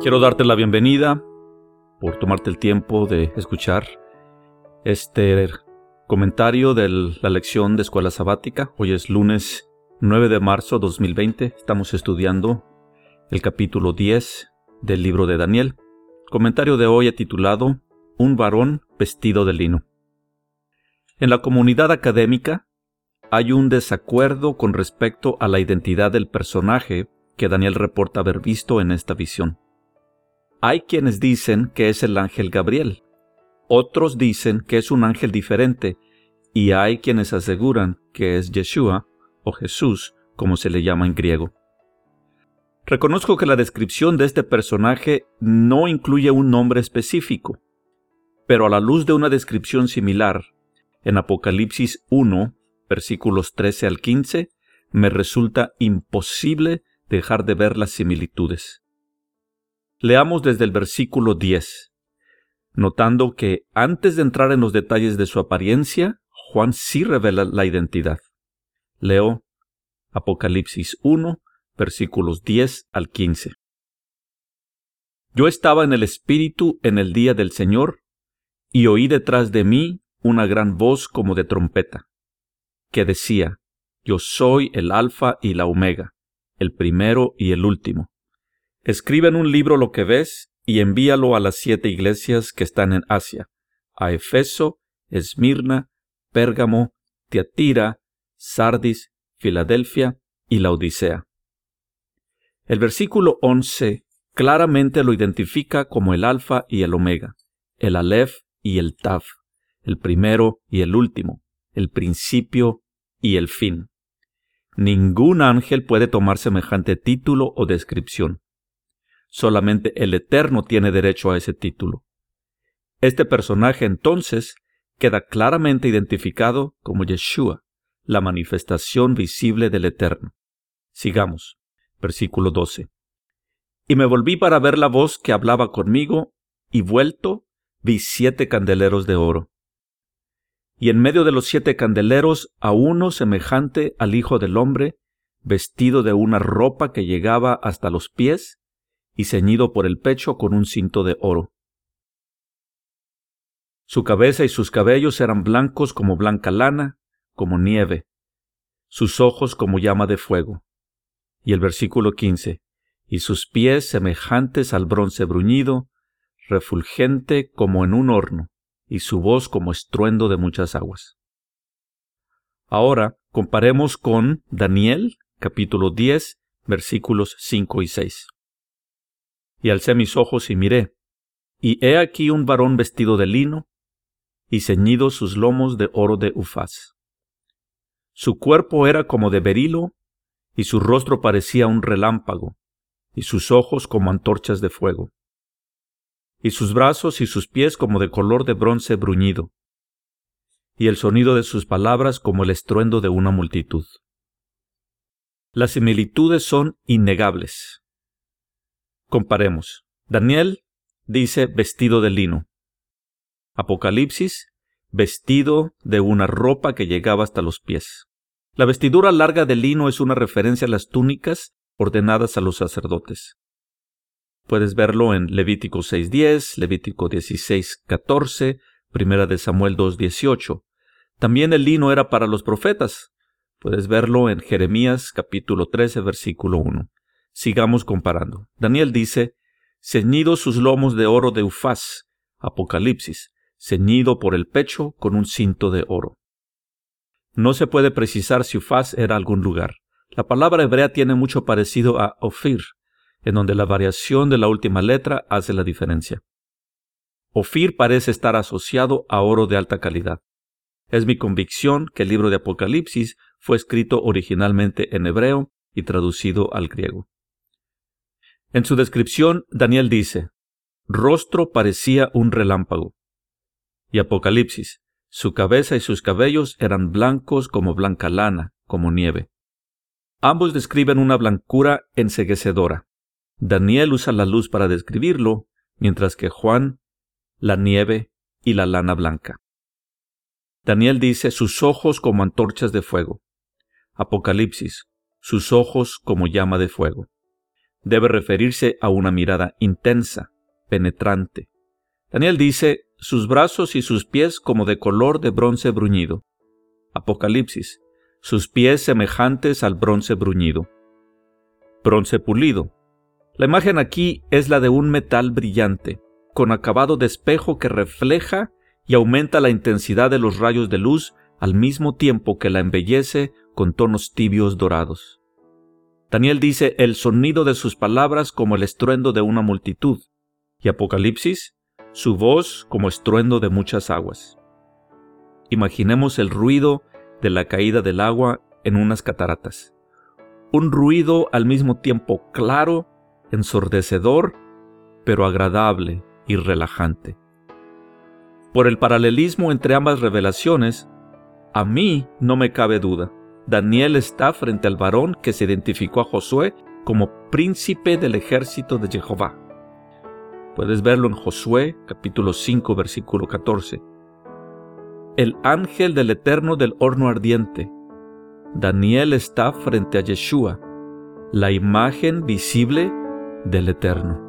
Quiero darte la bienvenida por tomarte el tiempo de escuchar este comentario de la lección de escuela sabática. Hoy es lunes 9 de marzo 2020. Estamos estudiando el capítulo 10 del libro de Daniel. comentario de hoy titulado Un varón vestido de lino. En la comunidad académica hay un desacuerdo con respecto a la identidad del personaje que Daniel reporta haber visto en esta visión. Hay quienes dicen que es el ángel Gabriel, otros dicen que es un ángel diferente, y hay quienes aseguran que es Yeshua o Jesús, como se le llama en griego. Reconozco que la descripción de este personaje no incluye un nombre específico, pero a la luz de una descripción similar, en Apocalipsis 1, versículos 13 al 15, me resulta imposible dejar de ver las similitudes. Leamos desde el versículo 10, notando que antes de entrar en los detalles de su apariencia, Juan sí revela la identidad. Leo Apocalipsis 1, versículos 10 al 15. Yo estaba en el Espíritu en el día del Señor, y oí detrás de mí una gran voz como de trompeta, que decía, Yo soy el Alfa y la Omega, el primero y el último Escribe en un libro lo que ves y envíalo a las siete iglesias que están en Asia, a Efeso, Esmirna, Pérgamo, Tiatira, Sardis, Filadelfia y la Odisea. El versículo 11 claramente lo identifica como el Alfa y el Omega, el Aleph y el Taf, el primero y el último, el principio y el fin. Ningún ángel puede tomar semejante título o descripción. Solamente el Eterno tiene derecho a ese título. Este personaje entonces queda claramente identificado como Yeshua, la manifestación visible del Eterno. Sigamos. Versículo 12. Y me volví para ver la voz que hablaba conmigo, y vuelto vi siete candeleros de oro. Y en medio de los siete candeleros a uno semejante al Hijo del Hombre, vestido de una ropa que llegaba hasta los pies, y ceñido por el pecho con un cinto de oro. Su cabeza y sus cabellos eran blancos como blanca lana, como nieve, sus ojos como llama de fuego. Y el versículo 15, y sus pies semejantes al bronce bruñido, refulgente como en un horno, y su voz como estruendo de muchas aguas. Ahora comparemos con Daniel capítulo 10 versículos 5 y 6. Y alcé mis ojos y miré, y he aquí un varón vestido de lino, y ceñidos sus lomos de oro de Ufaz. Su cuerpo era como de berilo, y su rostro parecía un relámpago, y sus ojos como antorchas de fuego, y sus brazos y sus pies como de color de bronce bruñido, y el sonido de sus palabras como el estruendo de una multitud. Las similitudes son innegables. Comparemos. Daniel dice vestido de lino. Apocalipsis, vestido de una ropa que llegaba hasta los pies. La vestidura larga de lino es una referencia a las túnicas ordenadas a los sacerdotes. Puedes verlo en Levítico 6.10, Levítico 16.14, Primera de Samuel 2.18. También el lino era para los profetas. Puedes verlo en Jeremías capítulo 13, versículo 1. Sigamos comparando. Daniel dice, ceñido sus lomos de oro de Ufaz, Apocalipsis, ceñido por el pecho con un cinto de oro. No se puede precisar si Ufaz era algún lugar. La palabra hebrea tiene mucho parecido a Ofir, en donde la variación de la última letra hace la diferencia. Ofir parece estar asociado a oro de alta calidad. Es mi convicción que el libro de Apocalipsis fue escrito originalmente en hebreo y traducido al griego. En su descripción, Daniel dice, rostro parecía un relámpago. Y Apocalipsis, su cabeza y sus cabellos eran blancos como blanca lana, como nieve. Ambos describen una blancura enseguecedora. Daniel usa la luz para describirlo, mientras que Juan, la nieve y la lana blanca. Daniel dice sus ojos como antorchas de fuego. Apocalipsis, sus ojos como llama de fuego. Debe referirse a una mirada intensa, penetrante. Daniel dice, sus brazos y sus pies como de color de bronce bruñido. Apocalipsis, sus pies semejantes al bronce bruñido. Bronce pulido. La imagen aquí es la de un metal brillante, con acabado de espejo que refleja y aumenta la intensidad de los rayos de luz al mismo tiempo que la embellece con tonos tibios dorados. Daniel dice el sonido de sus palabras como el estruendo de una multitud, y Apocalipsis, su voz como estruendo de muchas aguas. Imaginemos el ruido de la caída del agua en unas cataratas. Un ruido al mismo tiempo claro, ensordecedor, pero agradable y relajante. Por el paralelismo entre ambas revelaciones, a mí no me cabe duda. Daniel está frente al varón que se identificó a Josué como príncipe del ejército de Jehová. Puedes verlo en Josué capítulo 5 versículo 14. El ángel del eterno del horno ardiente. Daniel está frente a Yeshua, la imagen visible del eterno.